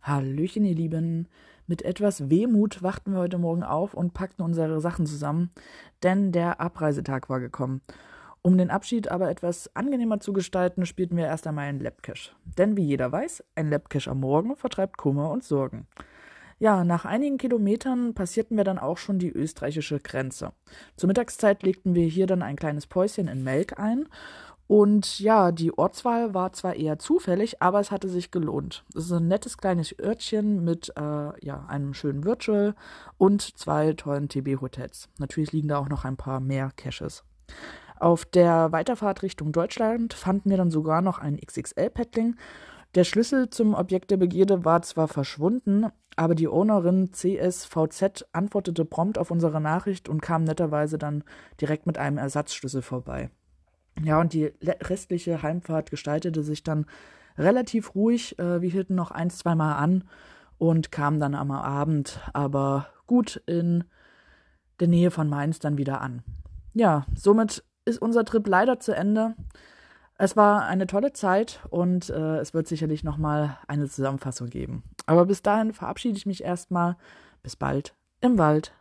Hallöchen, ihr Lieben. Mit etwas Wehmut wachten wir heute Morgen auf und packten unsere Sachen zusammen, denn der Abreisetag war gekommen. Um den Abschied aber etwas angenehmer zu gestalten, spielten wir erst einmal einen Labcash. Denn wie jeder weiß, ein Labcash am Morgen vertreibt Kummer und Sorgen. Ja, nach einigen Kilometern passierten wir dann auch schon die österreichische Grenze. Zur Mittagszeit legten wir hier dann ein kleines Päuschen in Melk ein und ja, die Ortswahl war zwar eher zufällig, aber es hatte sich gelohnt. Es ist ein nettes kleines Örtchen mit äh, ja, einem schönen Virtual und zwei tollen TB-Hotels. Natürlich liegen da auch noch ein paar mehr Caches. Auf der Weiterfahrt Richtung Deutschland fanden wir dann sogar noch ein XXL-Paddling. Der Schlüssel zum Objekt der Begierde war zwar verschwunden, aber die Ownerin CSVZ antwortete prompt auf unsere Nachricht und kam netterweise dann direkt mit einem Ersatzschlüssel vorbei. Ja, und die restliche Heimfahrt gestaltete sich dann relativ ruhig. Äh, wir hielten noch ein, zweimal an und kamen dann am Abend aber gut in der Nähe von Mainz dann wieder an. Ja, somit ist unser Trip leider zu Ende. Es war eine tolle Zeit und äh, es wird sicherlich nochmal eine Zusammenfassung geben. Aber bis dahin verabschiede ich mich erstmal. Bis bald im Wald.